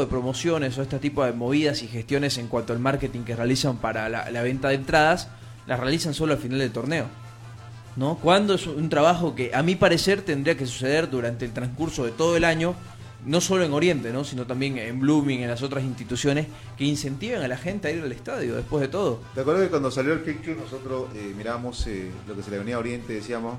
de promociones o este tipo de movidas y gestiones en cuanto al marketing que realizan para la, venta de entradas, las realizan solo al final del torneo. ¿No? Cuando es un trabajo que a mi parecer tendría que suceder durante el transcurso de todo el año, no solo en Oriente, ¿no? sino también en Blooming, en las otras instituciones que incentiven a la gente a ir al estadio después de todo. ¿Te acuerdas que cuando salió el fixture nosotros eh, miramos eh, lo que se le venía a Oriente decíamos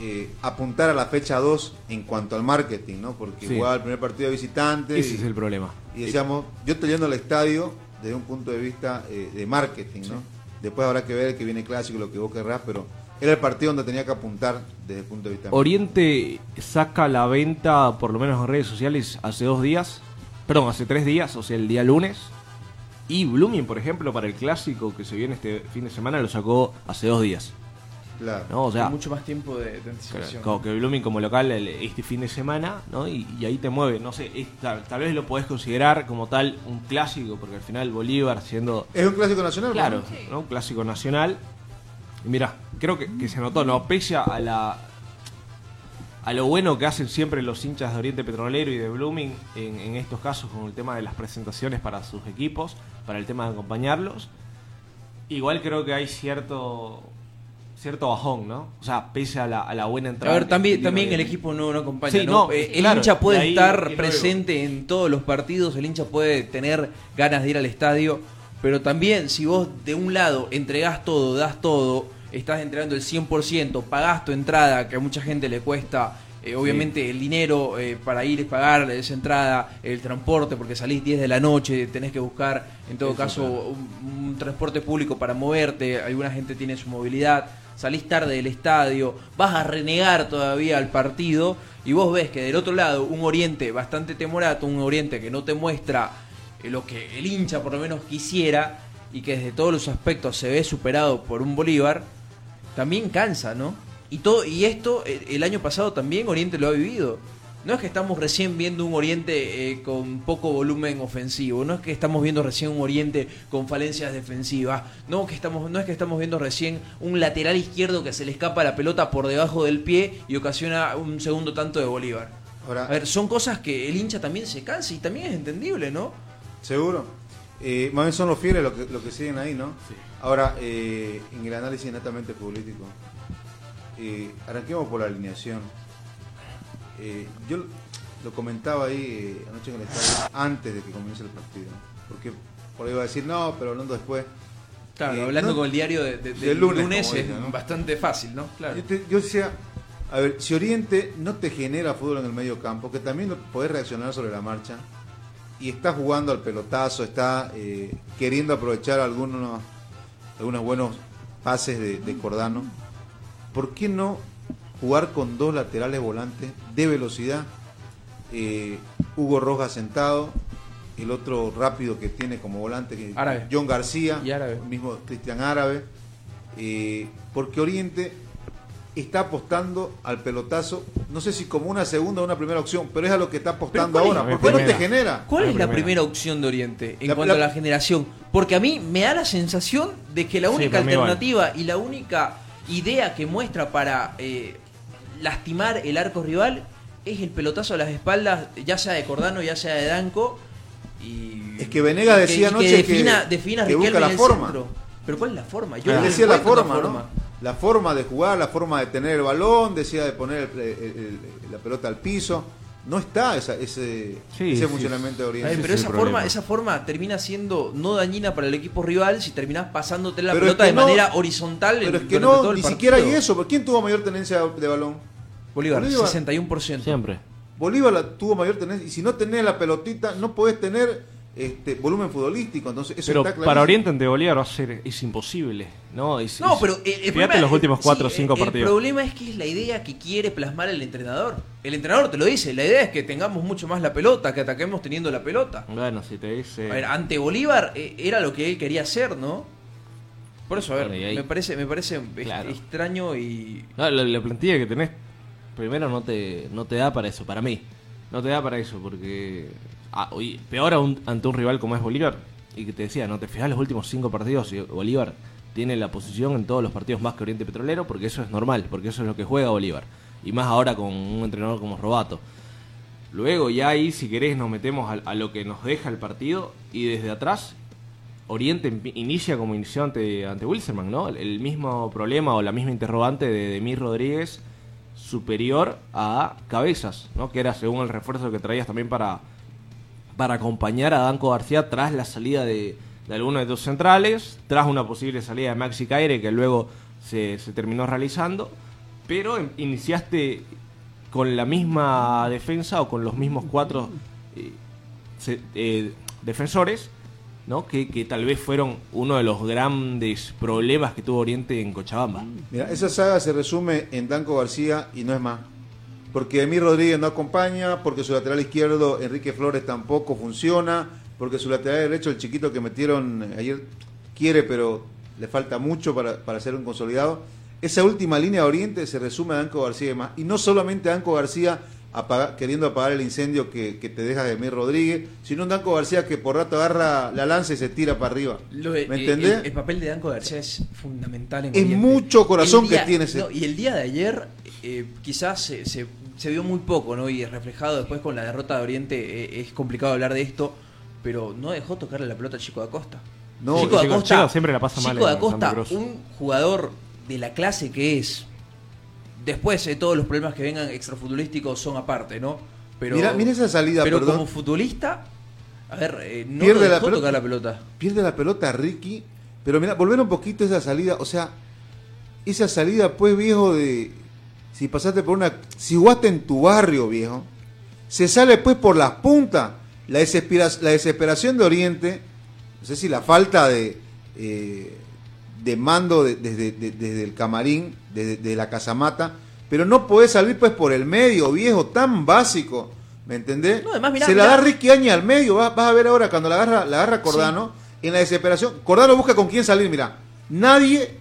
eh, apuntar a la fecha 2 en cuanto al marketing, ¿no? Porque Sí. jugaba el primer partido de visitante Ese y, es el problema. y decíamos, yo estoy yendo al estadio desde un punto de vista eh, de marketing, ¿no? Después habrá que ver que viene clásico, lo que vos querrás, pero era el partido donde tenía que apuntar desde el punto de vista Oriente saca la venta, por lo menos en redes sociales, hace dos días. Perdón, hace tres días, o sea, el día lunes. Y Blooming, por ejemplo, para el clásico que se viene este fin de semana, lo sacó hace dos días. Claro. ¿no? O sea, Con mucho más tiempo de, de anticipación. como que Blooming como local el- este fin de semana, ¿no? Y, y ahí te mueve. No sé, es- tal, tal vez lo podés considerar como tal un clásico, porque al final Bolívar siendo Es un clásico nacional, Claro, ¿no? ¿no? Un clásico nacional. Y mira, creo que, que se notó, ¿no? Pese a la a lo bueno que hacen siempre los hinchas de Oriente Petrolero y de Blooming en, en estos casos con el tema de las presentaciones para sus equipos, para el tema de acompañarlos. Igual creo que hay cierto cierto bajón, ¿no? O sea, pese a la, a la buena A entrada. ver, que también, también el equipo no, no acompaña. Sí, ¿no? no, Eh, el hincha puede ahí estar presente en todos los partidos, el hincha puede tener ganas de ir al estadio, pero también si vos de un lado entregás todo, das todo, estás entregando el 100%, pagás tu entrada, que a mucha gente le cuesta, eh, obviamente el dinero eh, para ir y pagar esa entrada, el transporte, porque salís 10 de la noche, tenés que buscar en todo Eso, caso claro. un, un transporte público para moverte, alguna gente tiene su movilidad, salís tarde del estadio, vas a renegar todavía al partido y vos ves que del otro lado un Oriente bastante temorato, un Oriente que no te muestra eh, lo que el hincha por lo menos quisiera y que desde todos los aspectos se ve superado por un Bolívar, también cansa, ¿no? Y todo y esto eh, el año pasado también Oriente lo ha vivido. No es que estamos recién viendo un Oriente eh, con poco volumen ofensivo, no es que estamos viendo recién un Oriente con falencias defensivas, no que estamos no es que estamos viendo recién un lateral izquierdo que se le escapa la pelota por debajo del pie y ocasiona un segundo tanto de Bolívar. Ahora, A ver, son cosas que el hincha también se cansa y también es entendible, ¿no? Seguro. Eh, más bien son los fieles los que, los que siguen ahí, ¿no? Ahora, eh, en el análisis netamente político, eh, arranquemos por la alineación. Eh, yo lo comentaba ahí eh, anoche en el estadio, antes de que comience el partido. Porque por ahí iba a decir, no, pero hablando después. Claro, Eh, hablando no- con el diario de, de- del del lunes, es bastante fácil, ¿no? Claro. Yo, te- yo decía, a ver, si Oriente no te genera fútbol en el medio campo, que también podés reaccionar sobre la marcha, y está jugando al pelotazo, está eh, queriendo aprovechar algunos, algunos buenos pases de, de Cordano, ¿por qué no jugar con dos laterales volantes de velocidad? Eh, Hugo Rojas sentado, el otro rápido que tiene como volante, que Árabe. John García, Y Árabe. mismo Cristian Árabe, eh, porque Oriente está apostando al pelotazo, no sé si como una segunda o una primera opción, pero es a lo que está apostando ¿cuál es ahora. ¿Por qué no te genera? ¿Cuál La es la primera. primera opción de Oriente en La- cuanto la- a la generación? Porque a mí me da la sensación de que la única alternativa y la única idea que muestra para eh, lastimar el arco rival es el pelotazo a las espaldas, ya sea de Cordano, ya sea de Danco. Y, Es que Venegas decía y anoche que- defina, defina que busca la forma. centro. Pero ¿cuál es la forma? Yo Él no decía la forma, ¿no? La forma de jugar, la forma de tener el balón, decía de poner el- el- el- la pelota al piso. No está esa- ese, Sí, ese sí. funcionamiento de Oriente. pero es esa forma, esa forma termina siendo no dañina para el equipo rival si terminás pasándote la Pero es pelota que de no- manera horizontal. Pero es que todo no, el ni partido. siquiera hay eso. porque ¿Quién tuvo mayor tenencia de balón? Bolívar, Bolívar. 61%. Siempre. Bolívar la- tuvo mayor tenencia. Y si no tenés la pelotita, no podés tener este volumen futbolístico. Entonces, eso Pero está clarísimo. para Oriente ante Bolívar va a ser es imposible, ¿no? Es- No, es- pero el, el fíjate problema- los últimos sí, 4 o 5 el- partidos. El problema es que es la idea que quiere plasmar el entrenador. El entrenador te lo dice, la idea es que tengamos mucho más la pelota, que ataquemos teniendo la pelota. Bueno, si te dice A ver, ante Bolívar eh, era lo que él quería hacer, ¿no? Por eso, a ver, Bueno, y ahí- me parece, me parece Claro. extraño y No, la, la plantilla que tenés, primero no te, no te da para eso, para mí. No te da para eso, porque ah, peor aún ante un rival como es Bolívar. Y que te decía, no te fijas los últimos cinco partidos y Bolívar tiene la posición en todos los partidos más que Oriente Petrolero, porque eso es normal, porque eso es lo que juega Bolívar. Y más ahora con un entrenador como Robato. Luego ya ahí, si querés, nos metemos a, lo que nos deja el partido y desde atrás Oriente inicia como inició ante, ante ¿no? El mismo problema o la misma interrogante de Demir Rodríguez superior a Cabezas, ¿no? Que era según el refuerzo que traías también para, para acompañar a Danco García tras la salida de, de alguno de tus centrales, tras una posible salida de Maxi Caire que luego se, terminó realizando, pero em- iniciaste con la misma defensa o con los mismos cuatro eh, eh, defensores, ¿no? Que, que tal vez fueron uno de los grandes problemas que tuvo Oriente en Cochabamba. Mira, esa saga se resume en Danco García y no es más. Porque Emir Rodríguez no acompaña, porque su lateral izquierdo, Enrique Flores, tampoco funciona, porque su lateral derecho, el chiquito que metieron ayer, quiere, pero le falta mucho para, para ser un consolidado. Esa última línea de Oriente se resume a Danco García y más. Y no solamente Danco García apaga- queriendo apagar el incendio que, que te deja de Emir Rodríguez, sino un Danco García que por rato agarra la lanza y se tira para arriba. Lo ¿Me eh, entendés? El, el papel de Danco García es fundamental en Es mucho corazón día- que tiene ese- no, y el día de ayer eh, quizás se, se- se vio muy poco, ¿no? Y reflejado después con la derrota de Oriente eh, es complicado hablar de esto, pero no dejó tocarle la pelota a Chico da Costa. No, Chico da Chico- Costa, Chico siempre la pasa mal Chico da Costa, un jugador de la clase que es. Después de todos los problemas que vengan extrafutbolísticos son aparte, ¿no? Pero, Mira- mira esa salida, pero perdón. como futbolista, a ver, eh, no Pierde lo la dejó pelota. tocar la pelota. pierde la pelota Ricky, pero mira, volver un poquito a esa salida, o sea, esa salida pues viejo de si pasaste por una si jugaste en tu barrio, viejo, se sale pues por las puntas, la desespera- la desesperación de Oriente, no sé si la falta de eh, de mando de- desde, de- desde el camarín, desde de la casamata, pero no podés salir pues por el medio, viejo, tan básico, ¿me entendés? No, además, mirá, se la mirá. da Ricky Aña al medio, vas, vas a ver ahora cuando la agarra, la agarra Cordano, en la desesperación, Cordano busca con quién salir, mira, nadie,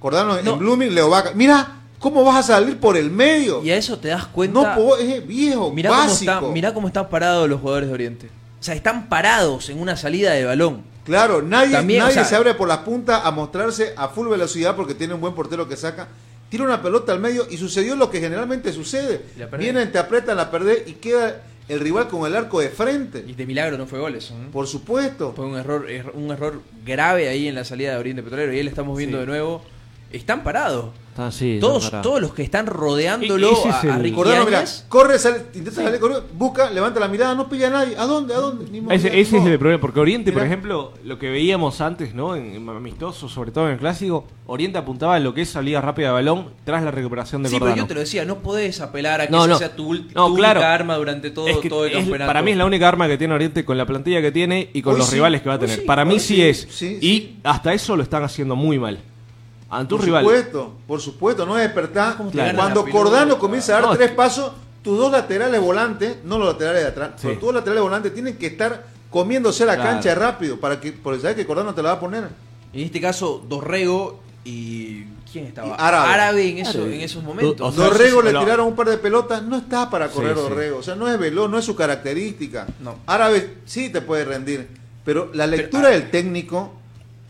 Cordano No. en Blooming, Leo Vaca, mira, ¿cómo vas a salir por el medio? Y a eso te das cuenta. No podés, viejo, Mirá cómo, básico. está, mirá cómo están parados los jugadores de Oriente. O sea, están parados en una salida de balón. Claro, nadie, También, nadie o sea- se abre por las puntas a mostrarse a full velocidad porque tiene un buen portero que saca. Tira una pelota al medio y sucedió lo que generalmente sucede. Vienen, te apretan, la perdés y queda el rival con el arco de frente. Y de milagro no fue gol eso. ¿no? Por supuesto. Fue un error, er- un error grave ahí en la salida de Oriente Petrolero. Y ahí le estamos viendo Sí. de nuevo. Están parados. Así, todos, todos los que están rodeándolo a, a Ricky mira, corre, sale, intenta salir, corre, busca, levanta la mirada, no pilla a nadie. ¿A dónde? ¿A dónde? Ni Ese, es el problema, porque Oriente, por ejemplo, lo que veíamos antes, ¿no? En, en amistoso, sobre todo en el clásico, Oriente apuntaba en lo que es salida rápida de balón tras la recuperación de Sí, pero yo te lo decía, no podés apelar a que No, esa no. sea tu, tu claro. única arma durante todo, Es que todo el es- campeonato. para mí es la única arma que tiene Oriente con la plantilla que tiene y con Hoy los sí, rivales que va a tener. sí, para mí sí, sí, es. sí, y sí. hasta eso lo están haciendo muy mal. Ante un Por rival. supuesto, por supuesto, no es despertar. ¿Cómo te Claro. Cuando? Cordano comienza a dar No, tres es- pasos, tus dos laterales volantes, no los laterales de atrás, Sí. pero tus dos laterales volantes tienen que estar comiéndose la Claro. cancha rápido para que, porque sabes que Cordano te la va a poner. En este caso, Dorrego y. ¿Quién estaba? Y Árabe. en, eso, Árabe. en esos momentos. O sea, Dorrego le tiraron un par de pelotas, no está para correr Sí, sí. Dorrego, o sea, no es veloz, no es su característica. No. Árabe sí te puede rendir, pero la lectura del técnico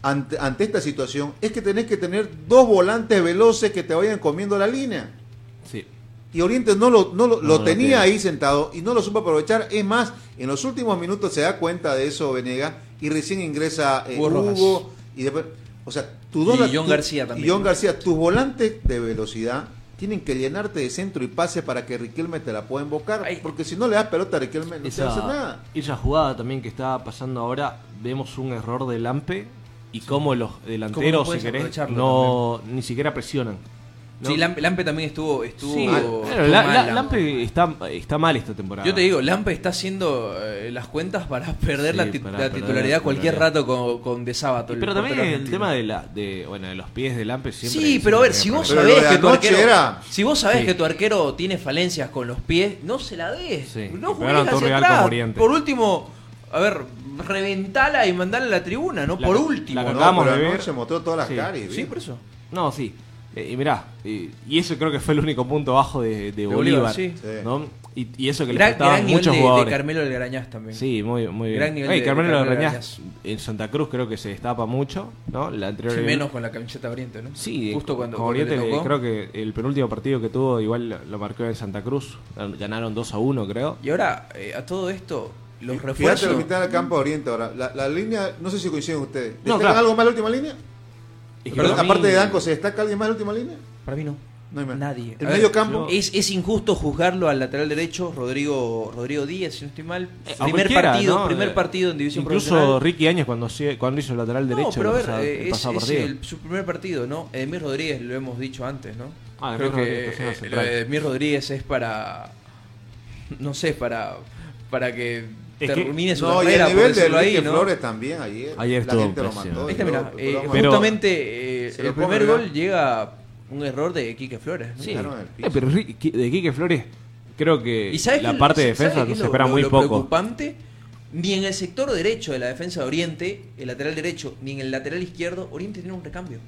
ante, ante esta situación es que tenés que tener dos volantes veloces que te vayan comiendo la línea. Sí. Y Oriente no lo, no lo, No lo tenía ahí sentado y no lo supo aprovechar. Es más, en los últimos minutos se da cuenta de eso Venega y recién ingresa eh, Hugo y después, o sea, tus dos Y John tu- García también. Y John García, tus volantes de velocidad tienen que llenarte de centro y pase para que Riquelme te la pueda invocar, Ay. porque si no le das pelota a Riquelme no se hace nada. esa jugada también que está pasando ahora, vemos un error de Lampe y cómo los ¿Cómo no delanteros, si querés, no ni siquiera presionan. ¿no? Sí, Lampe, Lampe también estuvo. estuvo, Sí, estuvo la- mal, la- Lampe. Lampe está, está mal esta temporada. Yo te digo, Lampe está haciendo eh, las cuentas para perder Sí, la, ti- para la perder titularidad la cualquier rato con, con De Sábato. el Pero también el argentino. tema de la de bueno de los pies de Lampe siempre Sí, pero a ver, si vos sabés que tu arquero, era- si vos sabés Sí. que tu arquero tiene falencias con los pies, no se la des. Sí, no juegues hacia atrás. Por último, a ver, reventala y mandala a la tribuna, no La- por la último. que ¿no? acabamos pero de ver- anoche mostró todas las Sí. caras. Sí, por eso. No, sí. Eh, y mirá, y, y eso creo que fue el único punto bajo de, de Bolívar, Bolívar. sí. ¿no? Y, y eso que le faltaban nivel muchos de, de jugadores. Carmelo del Grañás también. Sí, muy, muy bien. Gran nivel Ey, de- Carmelo de Carmelo Reñás en Santa Cruz creo que se destapa mucho, ¿no? La anterior Sí, menos con la camiseta Oriente, ¿no? Sí, justo cuando, con cuando Oriente, tocó. creo que el penúltimo partido que tuvo igual lo- lo marcó en Santa Cruz. Ganaron 2 a 1, creo. Y ahora, eh, a todo esto, los Fíjate refuerzos. la mitad del campo de Oriente ahora. La, la línea, no sé si coinciden ustedes. No, ¿Destacan claro. algo más la última línea? Es que Perdón, para mí- aparte de Danco, ¿se destaca alguien más la última línea? Para mí no. No hay más. Nadie. El A medio ver, campo. Es, es injusto juzgarlo al lateral derecho, Rodrigo Rodrigo Díaz, si no estoy mal. Eh, primer partido, ¿no? primer Eh, partido en división Incluso profesional. Ricky Áñez cuando, cuando hizo el lateral derecho No, pero a el ver, pasado- eh, el es, el- su primer partido, ¿no? Edmir Rodríguez, lo hemos dicho antes, ¿no? Ah, Creo que que eh, lo Edmir Rodríguez es para. No sé, para. Para que Es que- termine su No, y carrera, nivel de ahí, ¿no? Flores también ayer. Ayer la gente lo mató. Este, y mira, eh, pero- justamente eh, el primer gol llega un error de Quique Flores. ¿no? Sí. Eh, pero de Quique Flores creo que ¿Y sabes la parte de defensa es se espera lo- muy lo poco. preocupante? Ni en el sector derecho de la defensa de Oriente, el lateral derecho, ni en el lateral izquierdo, Oriente tiene un recambio.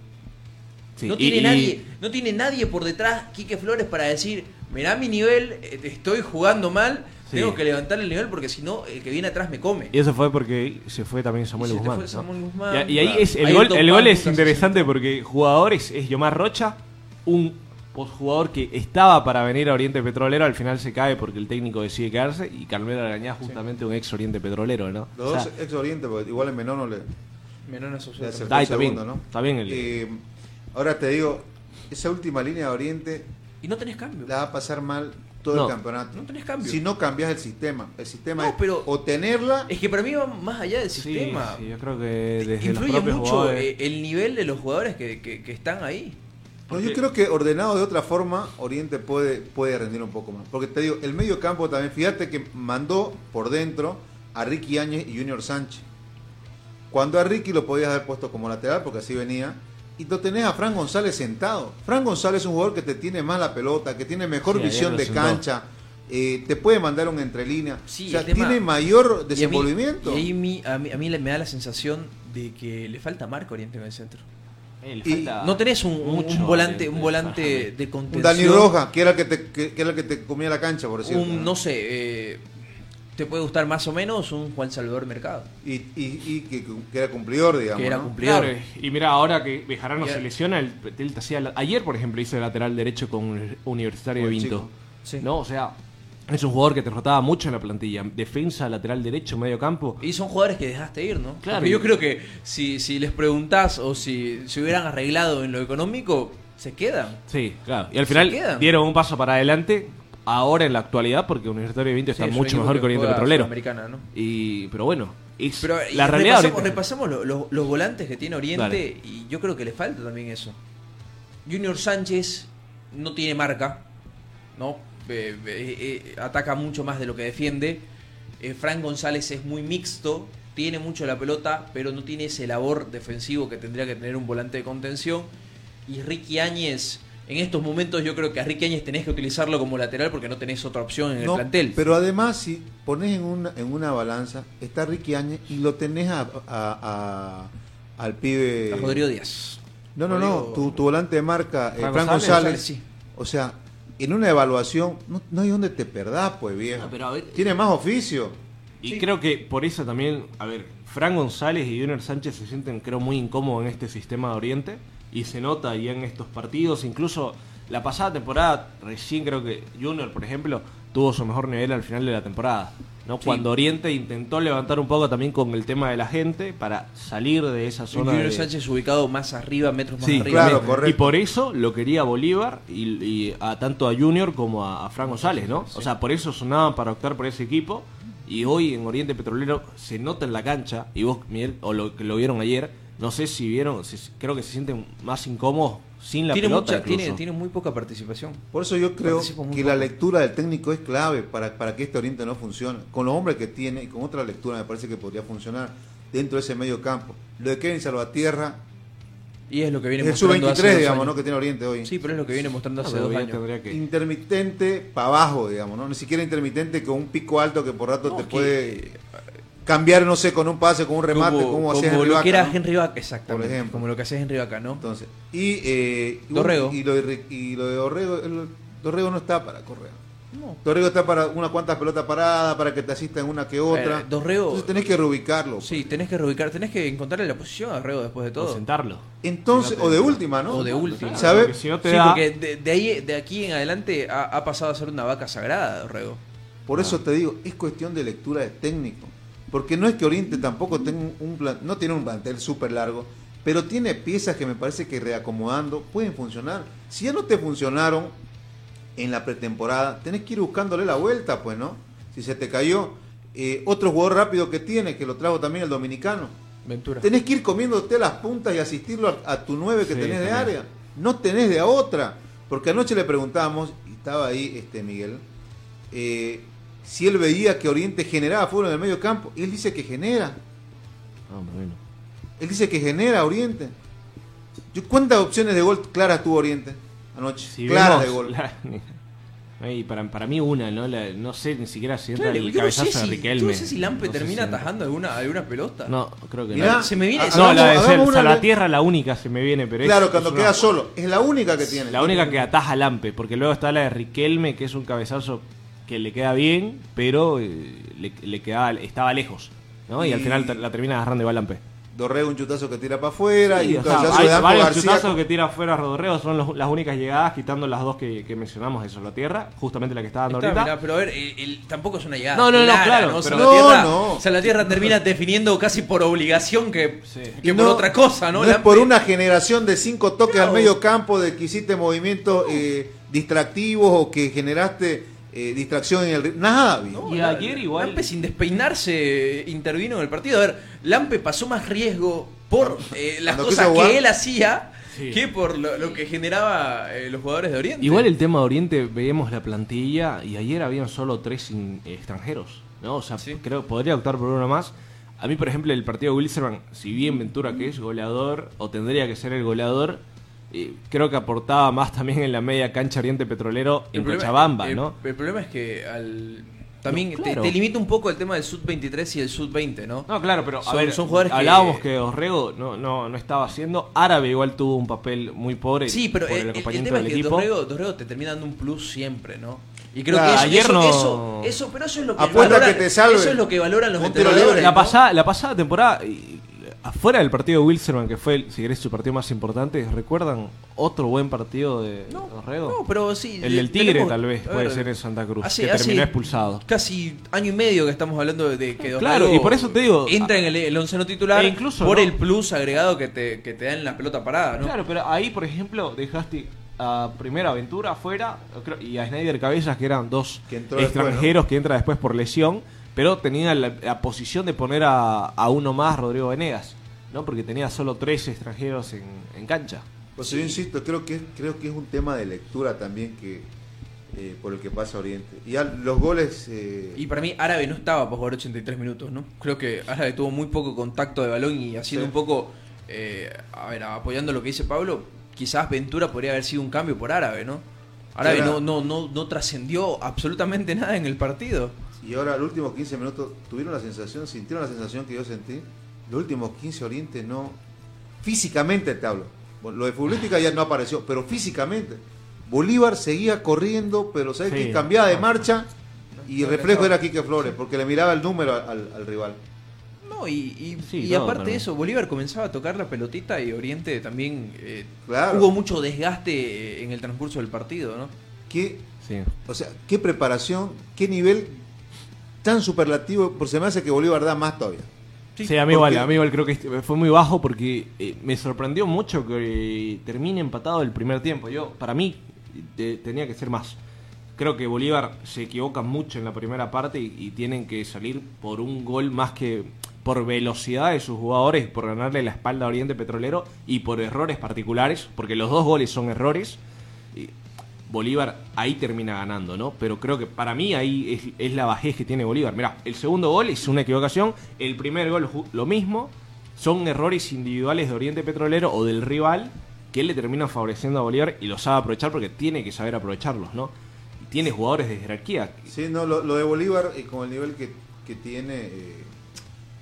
Sí, no y- tiene y- nadie, no tiene nadie por detrás, Quique Flores, para decir, mirá mi nivel, eh, estoy jugando mal, Sí. tengo que levantar el nivel porque si no, el que viene atrás me come. Y eso fue porque se fue también Samuel Y se te Guzmán. fue ¿no? Samuel Guzmán, Y, y ahí claro. es el Ahí gol, el gol es interesante 60. porque jugadores es Yomar Rocha, un jugador que estaba para venir a Oriente Petrolero, al final se cae porque el técnico decide quedarse y Carmelo Arañá justamente un ex Oriente Petrolero, ¿no? Los O sea, dos ex Oriente, porque igual en menor no le, Menón a le el está bien, segundo, ¿no? está bien el- Eh, ahora te digo, esa última línea de Oriente Y no tenés cambio. la va a pasar mal todo No. el campeonato. No tenés cambio. Si no cambias el sistema. El sistema No, es pero- o tenerla Es que para mí va más allá del sistema. sí, yo creo que desde Influye mucho jugadores- eh, el nivel de los jugadores que, que- que están ahí. No, yo creo que ordenado de otra forma, Oriente puede, puede rendir un poco más. Porque te digo, el medio campo también, fíjate que mandó por dentro a Ricky Áñez y Junior Sánchez. Cuando a Ricky lo podías haber puesto como lateral, porque así venía, y lo tenés a Fran González sentado. Fran González es un jugador que te tiene más la pelota, que tiene mejor Sí, visión de cancha, eh, te puede mandar un entrelínea. Sí, o sea, tema- tiene mayor Y a mí- desenvolvimiento. Y, ahí mi- a, mí, a mí le- me da la sensación de que le falta marca Oriente en el centro. Eh, y No tenés un, mucho un volante, un volante de un contención. Dani Roja, que era el que te, que, que era el que te comía la cancha, por decirlo. un, no sé, eh, te puede gustar más o menos un Juan Salvador Mercado. Y, y, y que, que era cumplidor, digamos. Que era ¿no? cumplidor. Claro, y mira, ahora que Bejarano se lesiona, el, hacía la- ayer, por ejemplo, hizo el lateral derecho con un Universitario de el Vinto. Sí. ¿No? O sea, es un jugador que te rotaba mucho en la plantilla. Defensa, lateral derecho, medio campo. Y son jugadores que dejaste ir, ¿no? Claro. Porque yo creo que si, si les preguntás o si se hubieran arreglado en lo económico, se quedan. Sí, claro. Y al final dieron un paso para adelante, ahora en la actualidad, porque Universitario de Vinto está es mucho mejor que Oriente juega Petrolero. ¿no? Y, pero bueno, es Pero la realidad repasamos, ahorita. repasamos lo- lo- los volantes que tiene Oriente Dale. y yo creo que le falta también eso. Junior Sánchez no tiene marca, ¿no? Eh, eh, eh, ataca mucho más de lo que defiende. Frank González es muy mixto, tiene mucho la pelota, pero no tiene ese labor defensivo que tendría que tener un volante de contención. Y Ricky Áñez, en estos momentos yo creo que a Ricky Áñez tenés que utilizarlo como lateral porque no tenés otra opción en No, el plantel. Pero además, si pones en una, en una balanza, está Ricky Áñez y lo tenés a, a- a- al pibe. A Rodrigo Díaz. No, no, no. Tu, tu volante de marca, eh, Fran Fran González, González. González, sí. O sea, en una evaluación, no, no hay donde te perdás, pues viejo. No, pero a ver- Tiene más oficio. Y creo que por eso también, a ver, Fran González y Junior Sánchez se sienten, creo, muy incómodos en este sistema de Oriente. Y se nota ya en estos partidos. Incluso la pasada temporada, recién creo que Junior, por ejemplo, tuvo su mejor nivel al final de la temporada. ¿no? Sí. Cuando Oriente intentó levantar un poco también con el tema de la gente para salir de esa zona. Junior de- Sánchez ubicado más arriba, metros más Sí, arriba. claro, correcto. Y por eso lo quería Bolívar y, y a tanto a Junior como a, a Fran González, ¿no? O sea, por eso sonaban para optar por ese equipo. Y hoy en Oriente Petrolero se nota en la cancha, y vos, Miguel, o lo que lo vieron ayer, no sé si vieron, si- creo que se sienten más incómodos sin la tiene, pelota. mucha, tiene, tiene muy poca participación. Por eso yo creo que la lectura del técnico es clave para, para que este Oriente no funcione. Con los hombres que tiene y con otra lectura me parece que podría funcionar dentro de ese medio campo. Lo de Kevin Salvatierra Y es lo que viene es mostrando hace sub-23, dos digamos. ¿no? que tiene Oriente hoy. Sí, pero es lo que viene mostrando Ah, hace pero dos años. tendría que- Intermitente para abajo, digamos, ¿no? Ni siquiera intermitente con un pico alto que por rato No, te que- puede cambiar, no sé, con un pase, con un remate, como, como, hacía como Henry lo Vaca, que era ¿no? Henry Vaca, exactamente. Por ejemplo. Como lo que hacía Henry Vaca, ¿no? Entonces, y, eh, Dorrego. Y lo de, y lo de Dorrego, el- Dorrego no está para correr. No. Dorrego está para unas cuantas pelotas paradas, para que te asistan una que otra. Eh, Dorrego- Entonces tenés que reubicarlo. Sí, tenés que reubicar, tenés que encontrarle la posición a Dorrego después de O todo. sentarlo. Entonces, o de última, ¿no? O de última. ¿Sabes? Porque si no te Sí, da- porque de, de ahí, de aquí en adelante ha, ha pasado a ser una vaca sagrada, Dorrego. Por eso te digo, es cuestión de lectura de técnico. Porque no es que Oriente tampoco tenga un plan, no tiene un plantel súper largo, pero tiene piezas que me parece que reacomodando pueden funcionar. Si ya no te funcionaron en la pretemporada, tenés que ir buscándole la vuelta, pues, ¿no? Si se te cayó eh, otro jugador rápido que tiene, que lo trajo también el dominicano. Ventura. Tenés que ir comiéndote las puntas y asistirlo a, a tu nueve que Sí, tenés de área. No tenés de a otra. Porque anoche le preguntamos, y estaba ahí este Miguel, eh, si él veía que Oriente generaba fútbol en el medio campo. Y él dice que genera. Ah, bueno. Él dice que genera Oriente. Yo, ¿Cuántas opciones de gol claras tuvo Oriente anoche? Si claras de gol. la- Ay, para, para mí una, ¿no? La- no sé ni siquiera si entra Claro, el no sé cabezazo de si, Riquelme. no sé si Lampe No termina si atajando alguna, alguna pelota. No, creo que Mirá, no. Se me viene- No, hagamos- la de Salvatierra la única se me viene, pero Claro, es cuando queda solo. Es la única que tiene. La única que ataja Lampe, porque luego está la de Riquelme, que es un cabezazo que le queda bien, pero eh, le, le quedaba, estaba lejos. ¿no? Y, al final la termina agarrando igual Lampe. Dorrego un chutazo que tira para afuera Sí, y o un cabezazo hay de Danco varios García. chutazos que tira fuera Rodorreo, son los- las únicas llegadas, quitando las dos que, que mencionamos de Salvatierra, justamente la que está dando Está, ahorita. mirá, pero a ver, el- el- tampoco es una llegada. No, no, no, claro, ¿no? pero- Salvatierra, No, no. Salvatierra termina definiendo casi por obligación que, Sí. que por no- otra cosa, ¿no? No es por una generación de cinco toques al medio campo, de que hiciste movimientos eh, distractivos o que generaste eh, distracción en el Nada. No, Y la- ayer igual- Lampe sin despeinarse intervino en el partido. A ver, Lampe pasó más riesgo por eh, las Cuando cosas que él hacía Sí. que por lo, lo que generaba eh, los jugadores de Oriente. Igual el tema de Oriente, veíamos la plantilla y ayer habían solo tres in- extranjeros, ¿no? O sea, Sí. creo podría optar por uno más. A mí, por ejemplo, el partido de Wilstermann, si bien Ventura que es goleador, o tendría que ser el goleador, eh, creo que aportaba más también en la media cancha Oriente Petrolero en problema- Cochabamba, el- ¿no? El problema es que al también No, te- claro. te, limita un poco el tema del sub 23 y el sub 20, ¿no? No, claro, pero a Son- ver, son jugadores que- hablábamos que, Orrego no, no, no estaba haciendo. Árabe igual tuvo un papel muy pobre Sí, pero por el, el, el- tema es que equipo. Dorrego, Dorrego te termina dando un plus siempre, ¿no? Y creo Claro, que eso, ayer eso, no- eso, eso- pero eso es lo que Apuesta valoran- que te salve. Eso es lo que valoran los entrenadores. La ¿no? pasada, la pasada temporada, y- afuera del partido de Wilstermann, que fue, si querés, su partido más importante, ¿recuerdan otro buen partido de No, no, pero sí. el del Tigre, tenemos- tal vez, puede ver, ser en Santa Cruz, hace- que hace terminó expulsado. Casi año y medio que estamos hablando de, que Claro, Dorrego y por eso te digo, Entra en el, el onceno titular E incluso, por ¿no? el plus agregado que te, que te dan en la pelota parada, ¿no? Claro, pero ahí, por ejemplo, dejaste a Primera Aventura afuera y a Snyder Cabezas, que eran dos Que entró después, extranjeros que entra después por lesión, pero tenía la, la posición de poner a, a uno más, Rodrigo Venegas, ¿no? Porque tenía solo tres extranjeros en, en cancha. Pues yo insisto, creo que, creo que es un tema de lectura también que eh, por el que pasa Oriente. Y ya los goles... eh, Y para mí Árabe no estaba para jugar 83 minutos, ¿no? Creo que Árabe tuvo muy poco contacto de balón y haciendo Sí. un poco, eh, a ver, apoyando lo que dice Pablo, quizás Ventura podría haber sido un cambio por Árabe, ¿no? Árabe Claro. no, no, no, no trascendió absolutamente nada en el partido. Y ahora los últimos 15 minutos tuvieron la sensación, sintieron la sensación que yo sentí. Los últimos 15 Oriente no... Físicamente te hablo. Bueno, Lo de futbolística ya no apareció, pero físicamente. Bolívar seguía corriendo, pero ¿sabes Sí. qué? Cambiaba de marcha y el reflejo no. era Quique Flores, porque le miraba el número al, al rival. No, y, y, Sí, y no, aparte de eso, Bolívar comenzaba a tocar la pelotita y Oriente también eh, Claro. hubo mucho desgaste eh, en el transcurso del partido, ¿no? ¿Qué, Sí. o sea, qué preparación, qué nivel tan superlativo, por se me hace que Bolívar da más todavía. Sí, a mí igual, a mí igual creo que este- fue muy bajo porque eh, me sorprendió mucho que eh, termine empatado el primer tiempo. Yo, para mí, eh, tenía que ser más. Creo que Bolívar se equivoca mucho en la primera parte y, y tienen que salir por un gol más que por velocidad de sus jugadores, por ganarle la espalda a Oriente Petrolero y por errores particulares, porque los dos goles son errores. Y Bolívar ahí termina ganando, ¿no? Pero creo que para mí ahí es, la bajez que tiene Bolívar. Mirá, el segundo gol es una equivocación, el primer gol lo mismo, son errores individuales de Oriente Petrolero o del rival que le terminan favoreciendo a Bolívar y lo sabe aprovechar porque tiene que saber aprovecharlos, ¿no? Y tiene jugadores de jerarquía. Sí, no, lo, de Bolívar y con el nivel que, que tiene, eh,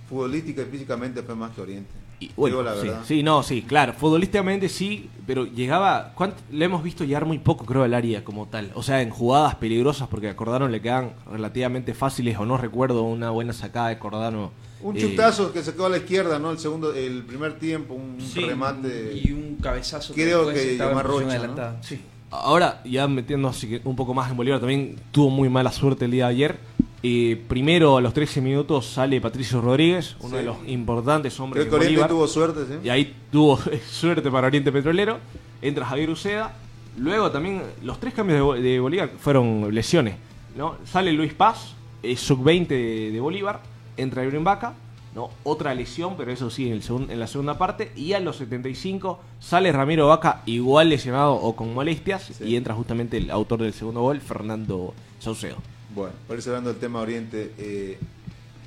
futbolística y físicamente fue más que Oriente. Y, bueno, Digo la sí, verdad. sí, no, sí, claro. Futbolísticamente sí, pero llegaba. ¿cuánto- Le hemos visto llegar muy poco, creo, al área como tal. O sea, en jugadas peligrosas, porque a Cordano le quedan relativamente fáciles, o no recuerdo una buena sacada de Cordano. Un eh, chutazo que se quedó a la izquierda, ¿no? El segundo, el primer tiempo, un Sí, remate. y un cabezazo Creo que estaba en Yomar posición Rocha, ¿no? adelantada. Sí. Ahora, ya metiendo así que un poco más en Bolívar, también tuvo muy mala suerte el día de ayer. Eh, primero, a los 13 minutos, sale Patricio Rodríguez, uno Sí. de los importantes hombres Creo que de Oriente Bolívar. tuvo suerte, ¿sí? Y ahí tuvo suerte para Oriente Petrolero. Entra Javier Uceda. Luego también los tres cambios de, Bo- de Bolívar fueron lesiones. ¿no? Sale Luis Paz, eh, sub-20 de, de Bolívar. Entra Ibrahim Vaca. ¿no? Otra lesión, pero eso sí, en, el segun- en la segunda parte. Y a los 75 sale Ramiro Vaca, igual lesionado o con molestias. Sí. Y entra justamente el autor del segundo gol, Fernando Saucedo. Bueno, por irse hablando del tema Oriente, eh,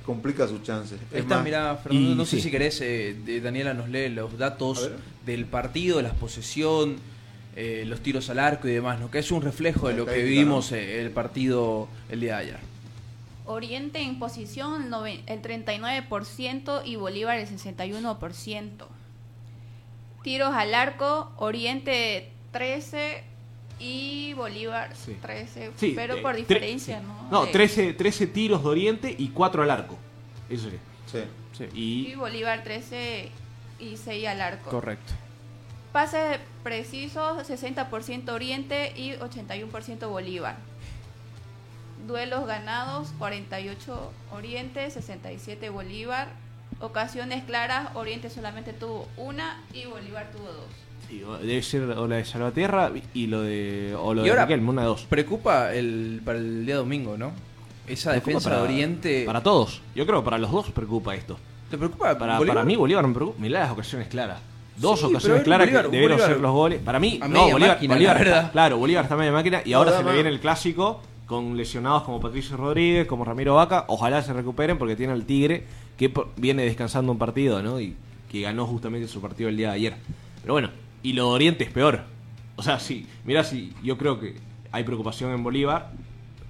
complica sus chances. Ahí Es está, más, mirá, Fernando, y no sé sí. si querés, eh, de- Daniela nos lee los datos del partido, la posesión, eh, los tiros al arco y demás, ¿no? que es un reflejo de lo que vivimos eh, el partido el día de ayer. Oriente en posición el el 39% y Bolívar el 61%. Tiros al arco, Oriente 13 y Bolívar Sí. 13, Sí, pero eh, por diferencia, sí. ¿no? No, De- 13, 13 tiros de Oriente y 4 al arco. Eso sería. Sí. Y Y Bolívar 13 y 6 al arco. Correcto. Pases precisos, 60% Oriente y 81% Bolívar. Duelos ganados, 48 Oriente, 67 Bolívar. Ocasiones claras, Oriente solamente tuvo una y Bolívar tuvo dos. O- debe ser o la de Salvatierra y lo de o lo Y de ahora- Riquelme, una de dos. Preocupa el, para el día domingo, ¿no? Esa Preocupa defensa para- de Oriente. Para todos. Yo creo que para los dos preocupa esto. ¿Te preocupa? Para, Bolívar? para mí Bolívar me preocupa. Mirá las ocasiones claras. Dos Sí, ocasiones claras Bolívar- que debieron ser los goles. Para mí, no, Bolívar, máquina, Bolívar la está- verdad. claro, Bolívar está media máquina y No, ahora se le viene el clásico con lesionados como Patricio Rodríguez, como Ramiro Vaca. Ojalá se recuperen porque tiene al Tigre que viene descansando un partido, ¿no? Y que ganó justamente su partido el día de ayer. Pero bueno, y lo de Oriente es peor. O sea, sí, mira, si yo creo que hay preocupación en Bolívar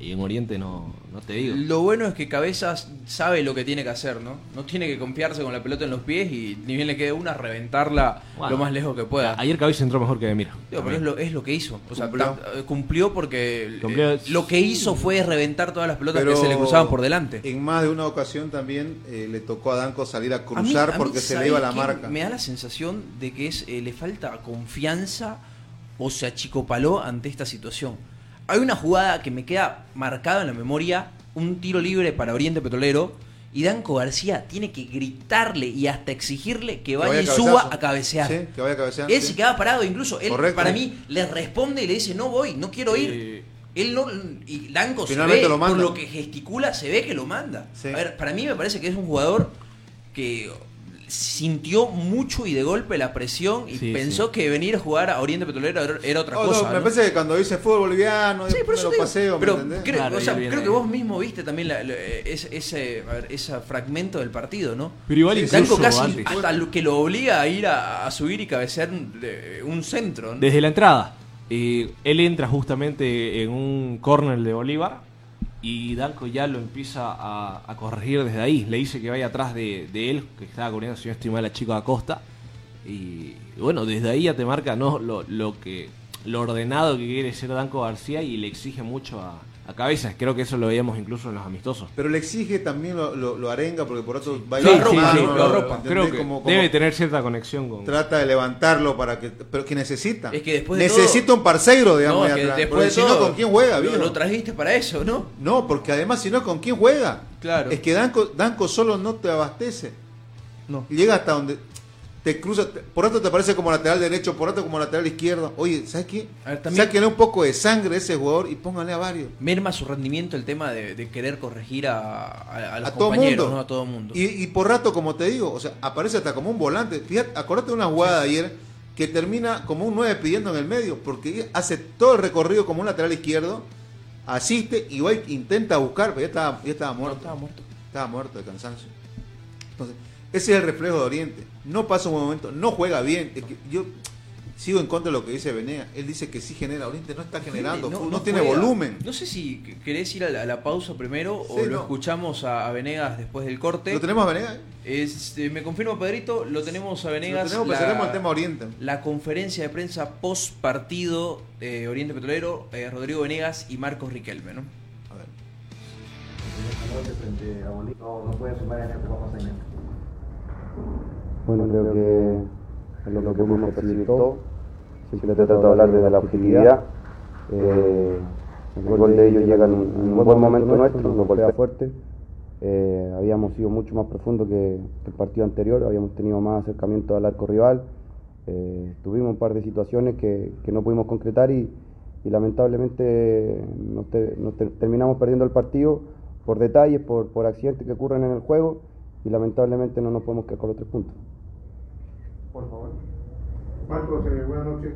y en Oriente no, no te digo. Lo bueno es que Cabezas sabe lo que tiene que hacer, ¿no? No tiene que confiarse con la pelota en los pies y ni bien le quede una, reventarla Bueno, lo más lejos que pueda. Ayer Cabeza entró mejor que Demir. Digo, pero es lo, es lo que hizo. O sea, Cumplió. ta- eh, cumplió porque eh, Cumplió. lo que hizo fue reventar todas las pelotas Pero que se le cruzaban por delante. En más de una ocasión también eh, le tocó a Danco salir a A mí- cruzar a mí, porque se le ¿sabes iba la marca. Me da la sensación de que es eh, le falta confianza o se achicopaló ante esta situación. Hay una jugada que me queda marcada en la memoria, un tiro libre para Oriente Petrolero, y Danco García tiene que gritarle y hasta exigirle que Que vaya y suba a cabecear. Sí, que vaya a cabecear. Él sí. se queda parado, incluso él Correcto. para mí le responde y le dice no voy, no quiero ir. Él no y Danco se Finalmente ve, lo manda. por lo que gesticula se ve que lo manda. A ver, para mí me parece que es un jugador que sintió mucho y de golpe la presión y Sí, pensó sí. que venir a jugar a Oriente Petrolero era, era otra Oh, no, cosa. me ¿no? parece que cuando dice fútbol boliviano, Sí, por me eso lo paseo, ¿me pero creo, Claro, o sea, él viene- creo que vos mismo viste también la- la- ese, ese, a ver, ese fragmento del partido, ¿no? Pero igual Sí, incluso casi antes. hasta lo que lo obliga a ir a, a subir y cabecear un, de- un centro. ¿no? Desde la entrada, eh, él entra justamente en un córner de Bolívar y Danco ya lo empieza a, corregir desde ahí. Le dice que vaya atrás de, él, que estaba cubriendo, si no estoy mal, a Chico Acosta. Y bueno, desde ahí ya te marca ¿no? lo, lo que lo ordenado que quiere ser Danco García y le exige mucho a, a Cabezas. Creo que eso lo veíamos incluso en los amistosos. Pero le exige también lo, lo, lo arenga porque por otro va a Lo ir. Creo que Como- como debe tener cierta conexión con... Trata de levantarlo para que. Pero que necesita. Es que después de necesita todo- un parceiro, digamos, No, ahí es que atrás. después Porque de si no, ¿con quién juega, lo, lo trajiste para eso, ¿no? No, porque además, si no, ¿con quién juega? Claro. Es que Danco, Danco solo no te abastece. No. Llega hasta donde te cruza. por otro te parece como lateral derecho, por otro como lateral izquierdo. Oye, ¿sabes qué? A ver, también- Sáquenle un poco de sangre a ese jugador y pónganle a varios. Merma su rendimiento el tema de, de querer corregir a, a, a los a todo compañeros, mundo. ¿no? A todo mundo. Y, y por rato, como te digo, o sea, aparece hasta como un volante. Fíjate, acordate de una jugada de ayer que termina como un 9 pidiendo en el medio, porque hace todo el recorrido como un lateral izquierdo, asiste y va intenta buscar, pero ya estaba, ya estaba No, muerto. estaba muerto. Estaba muerto de cansancio. Entonces, ese es el reflejo de Oriente. No pasa un buen momento, no juega bien. Es que yo, sigo en contra de lo que dice Venegas. Él dice que sí genera. Oriente no está generando, No, no, no tiene juega. volumen. No sé si querés ir a la, a la pausa primero o lo no. escuchamos a, a Venegas después del corte. ¿Lo tenemos a Venegas? Es- eh, me confirma Pedrito, lo tenemos a Venegas. Lo tenemos, pero la- el tema Oriente. La conferencia de prensa post partido de Oriente Petrolero, eh, Rodrigo Venegas y Marcos Riquelme, ¿no? A ver. frente a Bolivia no, no pueden sumar en esta. Bueno, creo que es lo que pudimos percibir todo. Siempre trato de hablar desde la objetividad. Eh, el gol de ellos llega en un, en un buen momento nuestro, nos golpea fuerte. Eh, habíamos sido mucho más profundo que, que el partido anterior, habíamos tenido más acercamiento al arco rival. Eh, tuvimos un par de situaciones que, que no pudimos concretar y, y lamentablemente nos, te- nos te- terminamos perdiendo el partido por detalles, por, por accidentes que ocurren en el juego y lamentablemente no nos podemos quedar con los tres puntos. Por favor. Marcos, eh, buenas noches.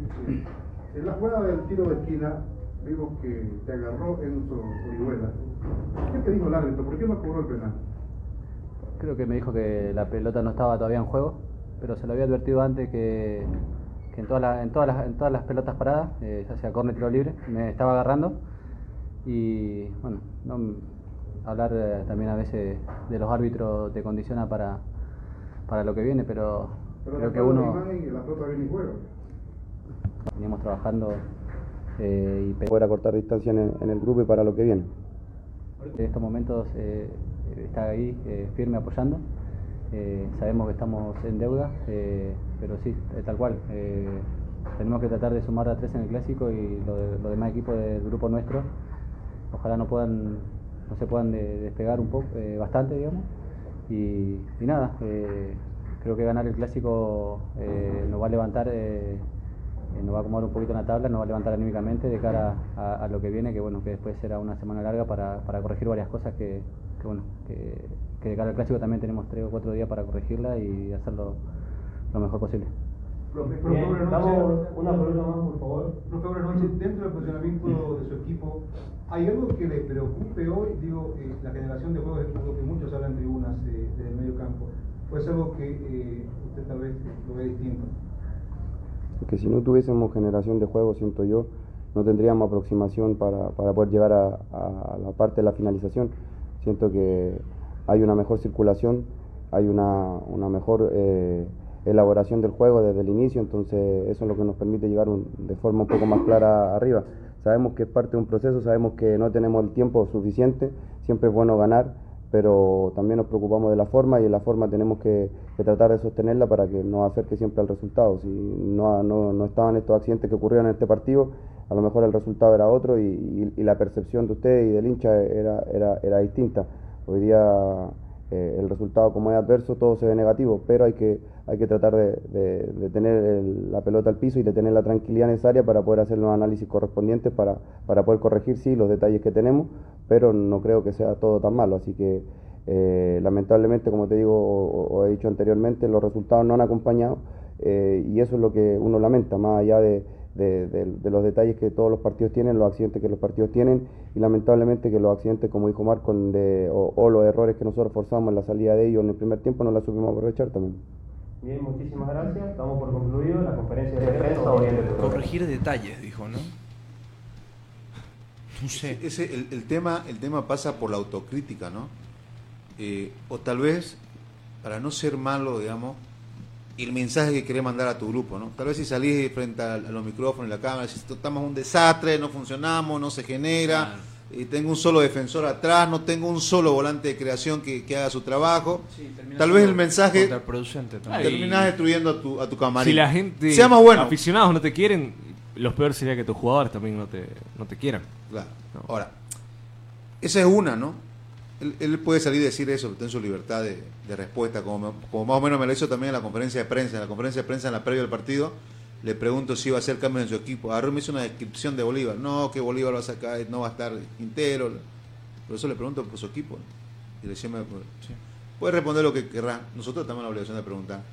En la jugada del tiro de esquina, vimos que te agarró Enzo Orihuela. ¿Qué te dijo el árbitro? ¿Por qué no cobró el penal? Creo que me dijo que la pelota no estaba todavía en juego, pero se lo había advertido antes que, que en, todas las, en, todas las, en todas las pelotas paradas, eh, ya sea córner tiro libre, me estaba agarrando. Y bueno, no, hablar eh, también a veces de los árbitros te condiciona para, para lo que viene, pero, Pero creo que uno la pelota viene venimos trabajando eh, y Poder acortar distancia en el, en el grupo y para lo que viene. En estos momentos eh, está ahí firme apoyando. Sabemos que estamos en deuda, pero sí, tal cual. tenemos que tratar de sumar a tres en el clásico y lo los demás equipos del grupo nuestro, ojalá no puedan, no se puedan de- despegar un poco, eh, bastante, digamos. Y, y nada, eh, creo que ganar el clásico eh, nos va a levantar, nos va a acomodar un poquito en la tabla, nos va a levantar anímicamente de cara a, a lo que viene, que bueno, que después será una semana larga para, para corregir varias cosas que, que bueno, que, que de cara al clásico también tenemos tres o cuatro días para corregirla y hacerlo lo mejor posible. Profe, Bien, estamos- noches. una pregunta más, por favor. Profe, buenas noches. Dentro del funcionamiento de su equipo, ¿hay algo que le preocupe hoy? Digo, eh, la generación de juegos es algo que muchos hablan en tribunas eh, del medio campo. ¿O es algo que eh, usted tal vez lo ve distinto? Porque si no tuviésemos generación de juego, siento yo, no tendríamos aproximación para, para poder llegar a, a la parte de la finalización. Siento que hay una mejor circulación, hay una, una mejor eh, elaboración del juego desde el inicio, entonces eso es lo que nos permite llegar un- de forma un poco más clara arriba. Sabemos que es parte de un proceso, sabemos que no tenemos el tiempo suficiente, siempre es bueno ganar, pero también nos preocupamos de la forma y en la forma tenemos que, tratar de sostenerla para que nos acerque siempre al resultado. Si no, no, no estaban estos accidentes que ocurrieron en este partido, a lo mejor el resultado era otro y la percepción de ustedes y del hincha era, era, era distinta. Hoy día eh, el resultado como es adverso, todo se ve negativo, pero hay que, hay que tratar de, tener la pelota al piso y de tener la tranquilidad necesaria para poder hacer los análisis correspondientes para, para poder corregir, sí, los detalles que tenemos, pero no creo que sea todo tan malo. Así que eh, lamentablemente, como te digo o, o he dicho anteriormente, los resultados no han acompañado eh, y eso es lo que uno lamenta, más allá de, de- de- de los detalles que todos los partidos tienen, los accidentes que los partidos tienen y lamentablemente que los accidentes, como dijo Marco, de, o, o los errores que nosotros forzamos en la salida de ellos en el primer tiempo no la supimos aprovechar también. Bien, muchísimas gracias. Damos por concluido la conferencia de prensa. Corregir detalles, dijo, ¿no? No sé. Ese, el, el tema, el tema pasa por la autocrítica, ¿no? Eh, o tal vez, para no ser malo, digamos, el mensaje que querés mandar a tu grupo, ¿no? Tal vez si salís frente a, a los micrófonos y la cámara, si estamos un desastre, no funcionamos, no se genera, Claro. eh, tengo un solo defensor atrás, no tengo un solo volante de creación que, que haga su trabajo, tal vez el mensaje terminás destruyendo a tu, a tu camarín. Si la gente, Sea más bueno. aficionados no te quieren, lo peor sería que tus jugadores también no te, no te quieran. Claro. No. Ahora, esa es una, ¿no? Él, él puede salir y decir eso, está en su libertad de, de respuesta, como, me- como más o menos me lo hizo también en la conferencia de prensa. En la conferencia de prensa, en la previa del partido, le pregunto si iba a hacer cambios en su equipo. Y me hizo una descripción de Bolívar. No, que Bolívar va a sacar, no va a estar entero. Por eso le pregunto por su equipo. Y le decía, me- puede responder lo que querrá. Nosotros estamos en la obligación de preguntar.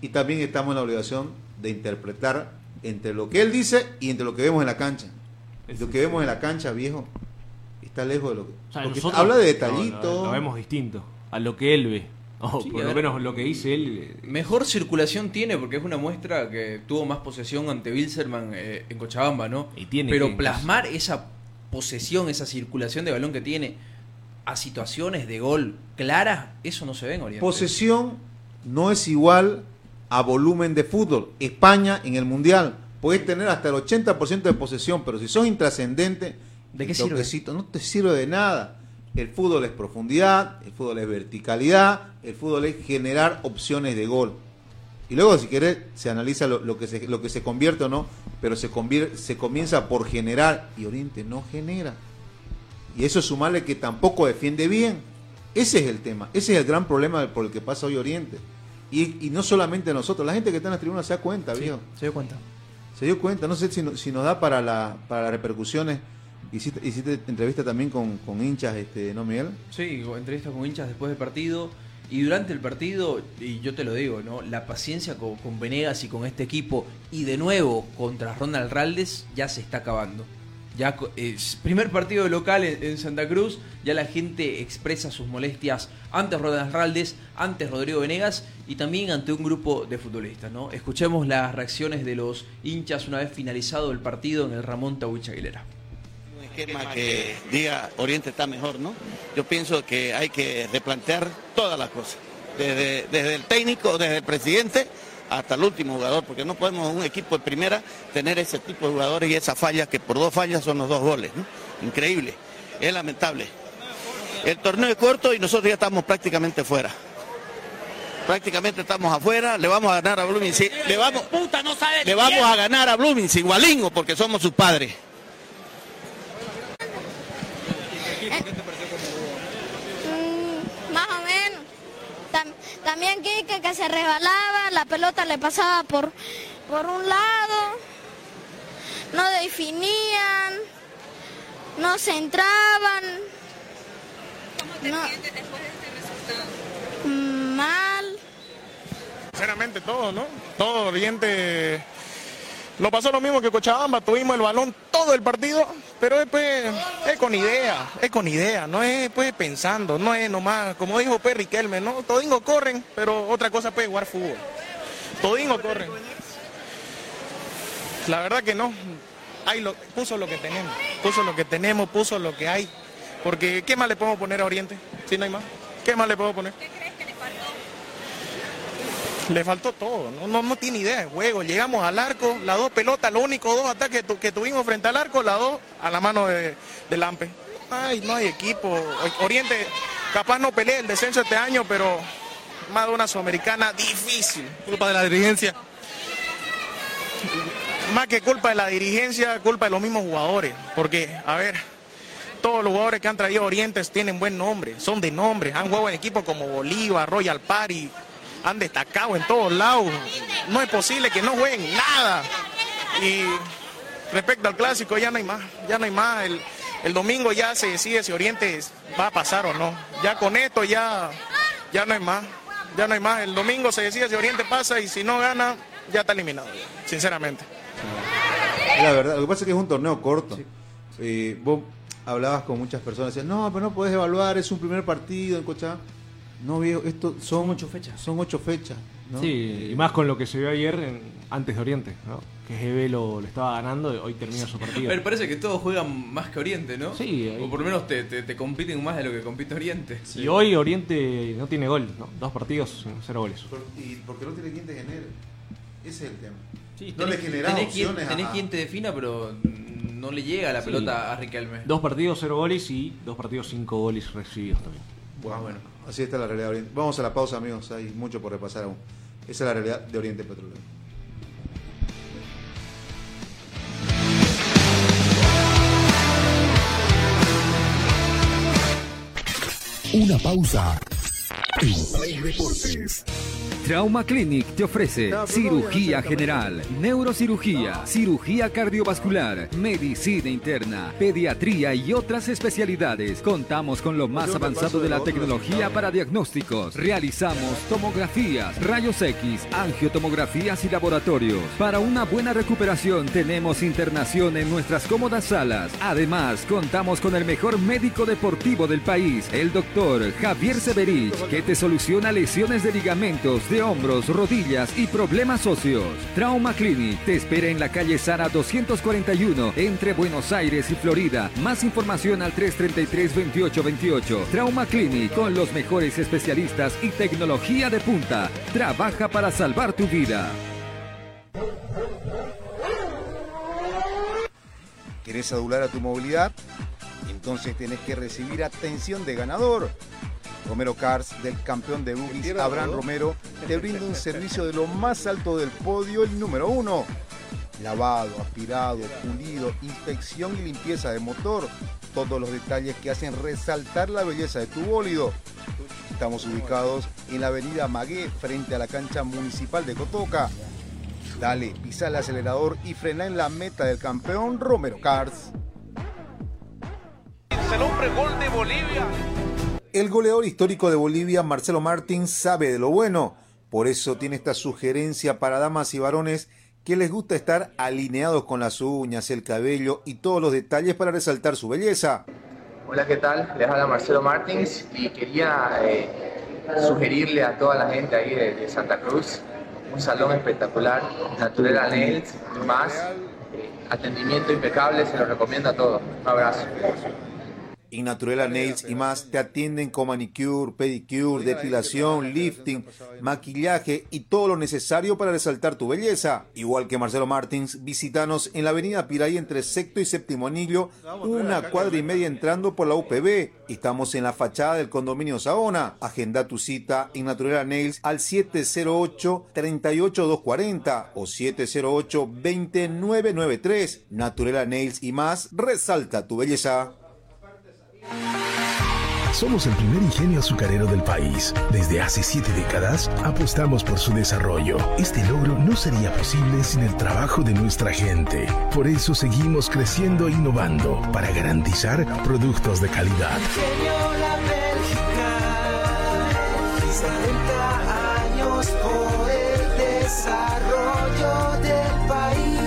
Y también estamos en la obligación de interpretar entre lo que él dice y entre lo que vemos en la cancha. Lo que vemos en la cancha, viejo, está lejos de lo que... O sea, porque nosotros habla de detallitos. Lo, lo vemos distinto a lo que él ve. O Sí, por lo menos lo que dice él. eh, Mejor circulación tiene porque es una muestra que tuvo más posesión ante Wilserman eh, en Cochabamba, ¿no? Y tiene Pero que- plasmar esa posesión, esa circulación de balón que tiene a situaciones de gol claras, eso no se ve en Oriente. Posesión no es igual a volumen de fútbol. España en el Mundial puedes tener hasta el 80% de posesión, pero si sos intrascendente, ¿De qué sirve? no te sirve de nada. El fútbol es profundidad, el fútbol es verticalidad, el fútbol es generar opciones de gol. Y luego, si querés, se analiza lo, lo que, se, lo que se convierte o no, pero se, convier- se comienza por generar y Oriente no genera. Y eso es sumarle que tampoco defiende bien. Ese es el tema, ese es el gran problema por el que pasa hoy Oriente. Y, y no solamente nosotros, la gente que está en las tribunas se da cuenta, Sí, viejo. se dio cuenta. Se dio cuenta, no sé si, no- si nos da para, la, para las repercusiones. Hiciste, entrevista también con, con hinchas, este, ¿no, Miguel? Sí, entrevistas con hinchas después del partido. Y durante el partido, y yo te lo digo, ¿no? La paciencia con, con Venegas y con este equipo, y de nuevo contra Ronald Raldes, ya se está acabando. Ya es primer partido local en, en Santa Cruz, ya la gente expresa sus molestias ante Ronald Raldes, ante Rodrigo Venegas y también ante un grupo de futbolistas, ¿no? Escuchemos las reacciones de los hinchas una vez finalizado el partido en el Ramón Tawich Aguilera. Esquema que diga Oriente está mejor, ¿no? Yo pienso que hay que replantear todas las cosas, desde, desde el técnico, desde el presidente hasta el último jugador, porque no podemos un equipo de primera tener ese tipo de jugadores y esas fallas que por dos fallas son los dos goles, ¿no? Increíble, es lamentable. El torneo es corto y nosotros ya estamos prácticamente fuera. Prácticamente estamos afuera, le vamos a ganar a Blooming, le vamos, le vamos a ganar a Blooming, igualingo, porque somos sus padres. Mm, más o menos. Tam- también Quique que se resbalaba, la pelota le pasaba por, por un lado, no definían, no centraban. ¿Cómo te después de este resultado? Mal. Sinceramente todo, ¿no? Todo Oriente. Lo pasó lo mismo que Cochabamba, tuvimos el balón todo el partido, pero después es con idea, es con idea, no es pues pensando, no es nomás, como dijo Perry Kelme, ¿no? Todingo corren, pero otra cosa puede jugar fútbol. Todingo corren. La verdad que no. Lo, puso lo que tenemos, puso lo que tenemos, puso lo que hay. Porque ¿qué más le podemos poner a Oriente? Si no hay más. ¿Qué más le puedo poner? Le faltó todo, no, no, no tiene idea de juego. Llegamos al arco, las dos pelotas, los únicos dos ataques tu- que tuvimos frente al arco, las dos a la mano de, de Lampe. Ay, no hay equipo. Oriente capaz no pelea el descenso este año, pero más de una sudamericana difícil. Culpa de la dirigencia. Más que culpa de la dirigencia, culpa de los mismos jugadores. Porque, a ver, todos los jugadores que han traído Orientes tienen buen nombre, son de nombre, han jugado en equipos como Bolívar, Royal Party, han destacado en todos lados. No es posible que no jueguen nada. Y respecto al clásico, ya no hay más, ya no hay más. El, el domingo ya se decide si Oriente va a pasar o no. Ya con esto ya, ya no hay más, ya no hay más. El domingo se decide si Oriente pasa y si no gana, ya está eliminado, sinceramente. La verdad, lo que pasa es que es un torneo corto. Eh, vos hablabas con muchas personas, decían, no, pero no podés evaluar, es un primer partido en Cochabamba. No, viejo, esto son, ocho fechas. Son ocho fechas. ¿no? Sí, y más con lo que se vio ayer en- antes de Oriente, ¿no? Que GB lo, lo estaba ganando y hoy termina su partido. A ver, parece que todos juegan más que Oriente, ¿no? Sí, ahí- O por lo menos te, te- te compiten más de lo que compite Oriente. Y hoy Oriente no tiene gol, ¿no? Dos partidos, cero goles. Por- y porque no tiene quien te genere. Ese es el tema. Sí, no le tenés- generás tenés quien, opciones tenés a- quien te defina, pero no le llega la Sí. pelota a Riquelme. Dos partidos, cero goles y dos partidos, cinco goles recibidos también. Bueno, bueno, así está la realidad de Oriente. Vamos a la pausa, amigos. Hay mucho por repasar aún. Esa es la realidad de Oriente Petrolero. Una pausa en Deportes. Trauma Clinic te ofrece cirugía general, neurocirugía, cirugía cardiovascular, medicina interna, pediatría y otras especialidades. Contamos con lo más avanzado de la tecnología para diagnósticos. Realizamos tomografías, rayos X, angiotomografías y laboratorios. Para una buena recuperación tenemos internación en nuestras cómodas salas. Además, contamos con el mejor médico deportivo del país, el doctor Javier Severich, que te soluciona lesiones de ligamentos, de hombros, rodillas y problemas óseos. Trauma Clinic te espera en la calle Sara 241 entre Buenos Aires y Florida. Más información al 333-2828. Trauma Clinic con los mejores especialistas y tecnología de punta. Trabaja para salvar tu vida. ¿Querés adular a tu movilidad? Entonces tenés que recibir atención de ganador. Romero Cars, del campeón de boogies Abraham Romero, te brinda un servicio de lo más alto del podio, el número uno. Lavado, aspirado, pulido, inspección y limpieza de motor. Todos los detalles que hacen resaltar la belleza de tu bólido. Estamos ubicados en la avenida Magué, frente a la cancha municipal de Cotoca. Dale, pisa el acelerador y frena en la meta del campeón Romero Cars. El hombre gol de Bolivia. El goleador histórico de Bolivia, Marcelo Martins, sabe de lo bueno. Por eso tiene esta sugerencia para damas y varones que les gusta estar alineados con las uñas, el cabello y todos los detalles para resaltar su belleza. Hola, ¿qué tal? Les habla Marcelo Martins y quería eh, sugerirle a toda la gente ahí de, Santa Cruz un salón espectacular, Natural Nails más. eh, atendimiento impecable, se lo recomiendo a todos. Un abrazo. En Naturela Nails y más te atienden con manicure, pedicure, depilación, lifting, maquillaje y todo lo necesario para resaltar tu belleza. Igual que Marcelo Martins, visítanos en la avenida Piray entre sexto y séptimo anillo, una cuadra y media entrando por la UPB. Estamos en la fachada del condominio Saona. Agenda tu cita en Naturela Nails al 708-38240 o 708-2993. Naturela Nails y más, resalta tu belleza. Somos el primer ingenio azucarero del país. Desde hace siete décadas apostamos por su desarrollo. Este logro no sería posible sin el trabajo de nuestra gente. Por eso seguimos creciendo e innovando para garantizar productos de calidad.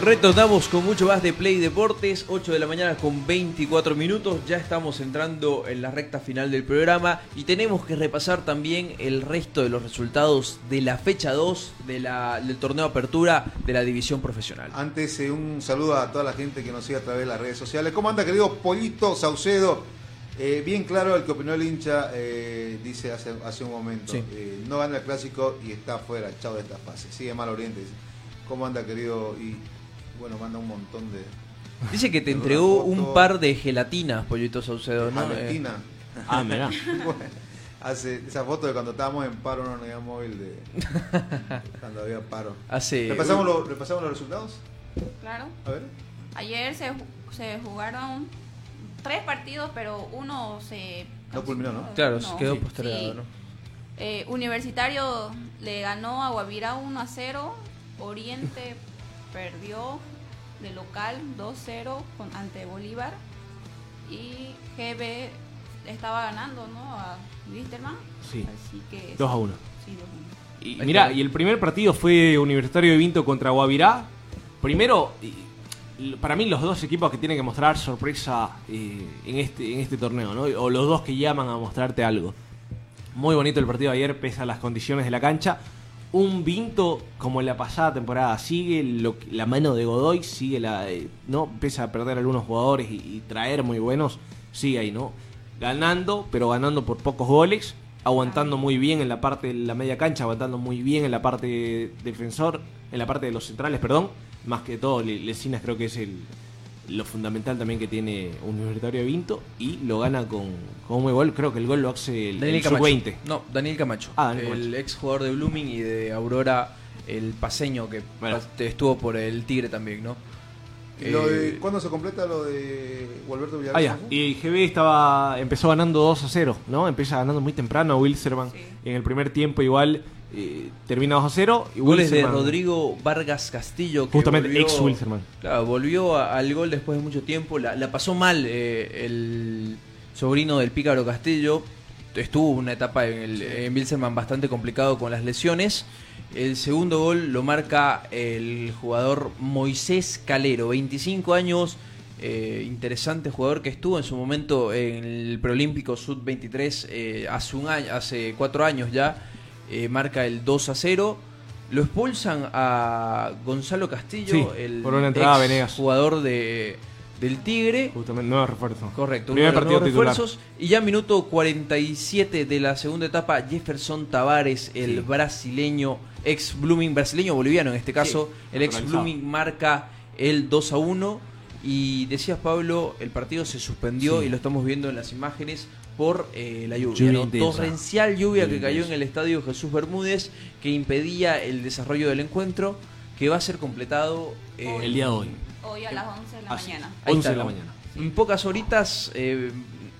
Retornamos con mucho más de Play Deportes, 8 de la mañana con 24 minutos, ya estamos entrando en la recta final del programa y tenemos que repasar también el resto de los resultados de la fecha 2 de la, del torneo Apertura de la División Profesional. Antes, eh, un saludo a toda la gente que nos sigue a través de las redes sociales. ¿Cómo anda, querido Pollito Saucedo? Eh, bien claro el que opinó el hincha, eh, dice hace, hace un momento. Sí. No gana el clásico y está fuera, chao de esta fase. Sigue mal Oriente. dice. ¿Cómo anda, querido? Y bueno, manda un montón de. Dice que te entregó un par de gelatinas, Pollito Saucedo, ¿no? Eh, Ah, mirá. Bueno, hace esa foto de cuando estábamos en paro en una unidad móvil de cuando había paro. Hace- ¿Repasamos, los- repasamos los resultados? Claro. A ver. Ayer se, se jugaron tres partidos, pero uno se... No culminó, ¿no? Claro, No. quedó Sí. postergado, ¿no? Eh, Universitario le ganó a Guavirá 1 a 0. Oriente perdió de local 2-0 con- ante Bolívar. Y GB estaba ganando, ¿no? A Wisterman. Sí. Así que. 2 a 1. Sí, 2 a 1. Y mira, y el primer partido fue Universitario de Vinto contra Guavirá. Primero, para mí los dos equipos que tienen que mostrar sorpresa eh, en, este, en este torneo, ¿no? O los dos que llaman a mostrarte algo. Muy bonito el partido de ayer, pese a las condiciones de la cancha. Un Vinto como en la pasada temporada. Sigue lo la mano de Godoy, sigue la. eh, ¿no? Pese a perder algunos jugadores y, y traer muy buenos, sigue ahí, ¿no? Ganando, pero ganando por pocos goles. Aguantando muy bien en la parte de la media cancha, aguantando muy bien en la parte defensor, en la parte de los centrales, perdón. Más que todo, Le- Lesinas creo que es el, lo fundamental también que tiene Universitario de Vinto y lo gana con, con un buen gol. Creo que el gol lo hace el, Daniel el Camacho. sub-20. No, Daniel Camacho. Ah, Daniel el Camacho. ex jugador de Blooming y de Aurora, el paseño que Bueno. estuvo por el Tigre también, ¿no? ¿Y lo de- Eh, ¿Cuándo se completa lo de Gualberto Villarreal? Ah, ya. Y GB estaba, empezó ganando 2 a 0, ¿no? Empieza ganando muy temprano Wilserman. En el primer tiempo igual eh, termina 2 a 0. Y Goles de Wilserman- Rodrigo Vargas Castillo. Que Justamente, volvió- ex Wilstermann. Claro, volvió a- al gol después de mucho tiempo. La, la pasó mal eh, el sobrino del Pícaro Castillo. Estuvo una etapa en, el, en Wilstermann bastante complicado con las lesiones. El segundo gol lo marca el jugador Moisés Calero, 25 años. eh, interesante jugador que estuvo en su momento en el preolímpico sub 23 eh, hace un año hace cuatro años ya eh, marca el 2 a 0 lo expulsan a Gonzalo Castillo Sí, el por una entrada a ex Venegas. jugador de del Tigre Justamente, nuevo refuerzo. Correcto, Primer uno de los partido nuevos refuerzos. Y ya minuto 47 de la segunda etapa, Jefferson Tavares, el Sí. brasileño, ex Blooming, brasileño boliviano en este caso, el ex. Blooming marca el 2 a 1. Y decías, Pablo, el partido se suspendió Sí. y lo estamos viendo en las imágenes por eh, la lluvia. Lluvia. Torrencial lluvia Lluvia que cayó en el estadio Jesús Bermúdez, que impedía el desarrollo del encuentro, que va a ser completado eh, El día de hoy. Hoy a las 11 de la Así mañana. Ahí 11 está, de la mañana. En pocas horitas eh,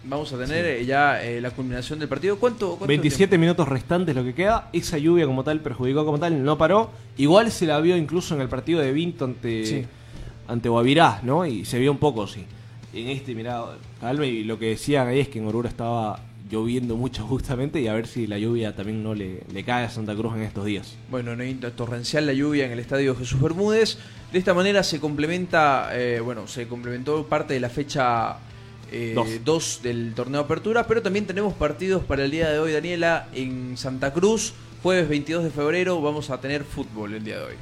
vamos a tener eh, ya eh, la culminación del partido. ¿Cuánto? cuánto 27 minutos restantes lo que queda. Esa lluvia como tal perjudicó como tal, no paró. Igual se la vio incluso en el partido de Vinto ante, Sí. ante Guavirá, ¿no? Y se vio un poco, sí. En este, mirá, calma, y lo que decían ahí es que en Oruro estaba lloviendo mucho justamente y a ver si la lluvia también no le, le cae a Santa Cruz en estos días. Bueno, no torrencial la lluvia en el estadio Jesús Bermúdez. De esta manera se complementa, eh, bueno, se complementó parte de la fecha 2 Dos. del torneo Apertura, pero también tenemos partidos para el día de hoy, Daniela, en Santa Cruz. Jueves 22 de febrero vamos a tener fútbol el día de hoy.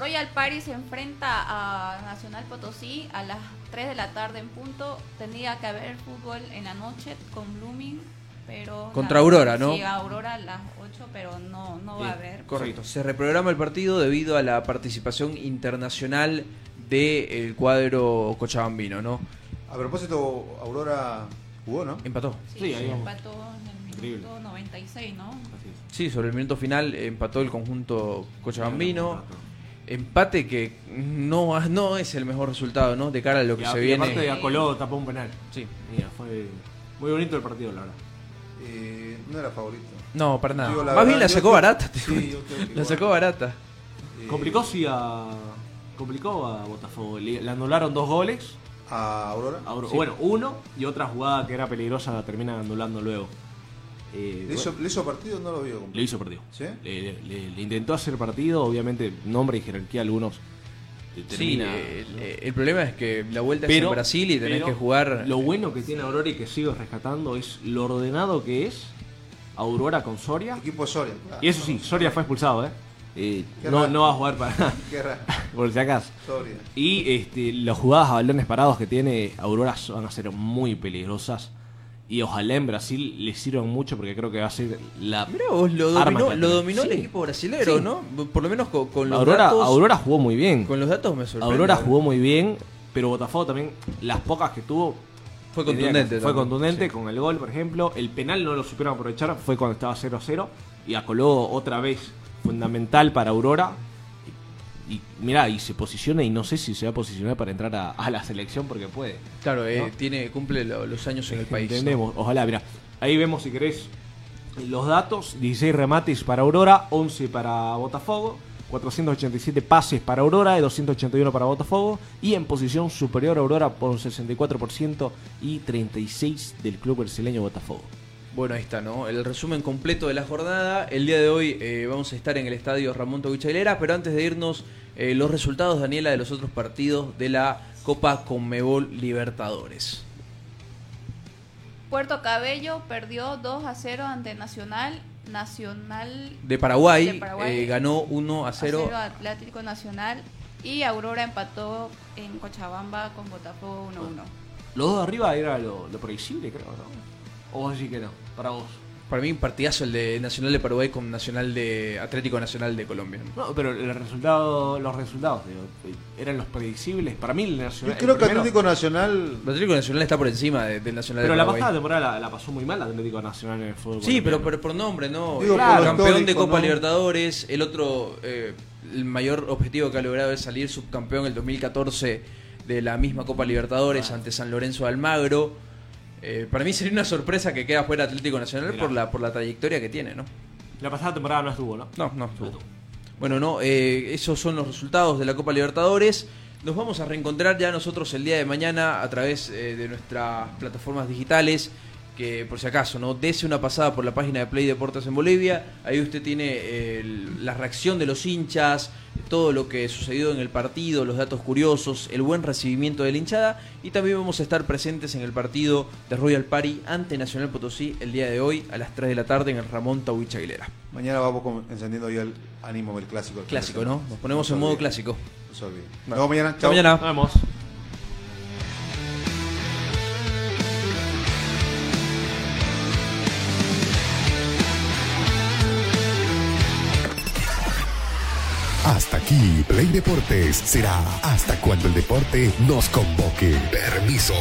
Royal Paris se enfrenta a Nacional Potosí a las 3 de la tarde en punto. Tendría que haber fútbol en la noche con Blooming, pero... Contra Aurora, ¿no? Sí, Aurora a las 8, pero no, no va a haber. Correcto. Se reprograma el partido debido a la participación internacional del cuadro cochabambino, ¿no? A propósito, Aurora jugó, ¿no? Empató. Sí, Sí, ahí empató en el Increíble. minuto 96, ¿no? Sí, sobre el minuto final empató el conjunto cochabambino. Empate que no, no es el mejor resultado, ¿no? De cara a lo que Y se y viene. aparte Acoló tapó un penal. Sí. Mira, fue muy bonito el partido, la verdad. Eh, no era favorito. No, para nada. Digo, Más verdad, bien la sacó barata. Sí, la sacó barata. Eh, Complicó sí a. Complicó a Botafogo. Le, le anularon dos goles. ¿A Aurora? A Aurora. Sí. Bueno, uno y otra jugada que era peligrosa la terminan anulando luego. Eh, ¿Le hizo, bueno, le hizo partido o no lo vio? le hizo partido. ¿Sí? Le, le- le intentó hacer partido, obviamente, nombre y jerarquía algunos. Sí, el, el problema es que la vuelta es en Brasil y tenés pero que jugar. Lo bueno que tiene Aurora y que sigo rescatando es lo ordenado que es Aurora con Soria. Equipo Soria. claro. Y eso sí, Soria fue expulsado, ¿eh? Eh, no, no va a jugar para. Qué raro. por si acaso. Soria. Y este, las jugadas a balones parados que tiene Aurora van a ser muy peligrosas. Y ojalá en Brasil les sirvan mucho porque creo que va a ser la. Mirá vos, lo dominó, que lo dominó el equipo brasilero, Sí. ¿no? Por lo menos con, con los Aurora, datos. Aurora jugó muy bien. Con los datos me sorprende. Aurora jugó muy bien, pero Botafogo también, las pocas que tuvo. Fue que contundente Fue también, contundente sí. con el gol, por ejemplo. El penal no lo supieron aprovechar, fue cuando estaba 0-0. Y acoló otra vez, fundamental para Aurora. Y, mirá, y se posiciona, y no sé si se va a posicionar para entrar a, a la selección porque puede. Claro, eh, ¿no? tiene, cumple lo- los años en el país. ¿no? Entendemos, ojalá, mira. Ahí vemos si querés los datos: 16 remates para Aurora, 11 para Botafogo, 487 pases para Aurora y 281 para Botafogo. Y en posición superior Aurora por un 64% y 36 del club brasileño Botafogo. Bueno, ahí está, ¿no? El resumen completo de la jornada. El día de hoy eh, vamos a estar en el estadio Ramón Tobich Aguilera, pero antes de irnos, eh, los resultados, Daniela, de los otros partidos de la Copa Conmebol Libertadores. Puerto Cabello perdió 2 a 0 ante Nacional. Nacional De Paraguay, de Paraguay, eh, ganó 1 a 0. Atlético Nacional. Y Aurora empató en Cochabamba con Botafogo 1-1. Los dos de arriba era lo, lo previsible, creo, ¿no? O vos decís que no, para vos. Para mí un partidazo el de Nacional de Paraguay con Nacional de Atlético Nacional de Colombia. No, pero el resultado, los resultados digo, eran los predecibles. Para mí el Nacional. Yo creo el que primero- Atlético Nacional. El Atlético Nacional está por encima de- del Nacional Pero de la Paraguay. pasada temporada la, la pasó muy mal Atlético Nacional en el fútbol. Sí, pero, colombiano. pero por nombre, ¿no? Digo, campeón de Copa ¿no? Libertadores, el otro, eh, el mayor objetivo que ha logrado es salir subcampeón el 2014 de la misma Copa Libertadores ante San Lorenzo de Almagro. Eh, para mí sería una sorpresa que queda fuera Atlético Nacional Mirá. por la, por la trayectoria que tiene, ¿no? La pasada temporada no estuvo, ¿no? No, no estuvo. Bueno, no, eh, esos son los resultados de la Copa Libertadores. Nos vamos a reencontrar ya nosotros el día de mañana a través eh, de nuestras plataformas digitales. Que por si acaso, ¿no? Dese una pasada por la página de Play Deportes en Bolivia. Ahí usted tiene eh, el- la reacción de los hinchas, todo lo que sucedió en el partido, los datos curiosos, el buen recibimiento de la hinchada. Y también vamos a estar presentes en el partido de Royal Party ante Nacional Potosí el día de hoy a las 3 de la tarde en el Ramón Tawich Aguilera. Mañana vamos con- encendiendo ya el ánimo del clásico. Clásico, ¿no? Nos ponemos en modo clásico. No se olvide. Nos vemos mañana. Chao. mañana. Nos vemos. Aquí, Play Deportes será hasta cuando el deporte nos convoque. Permiso.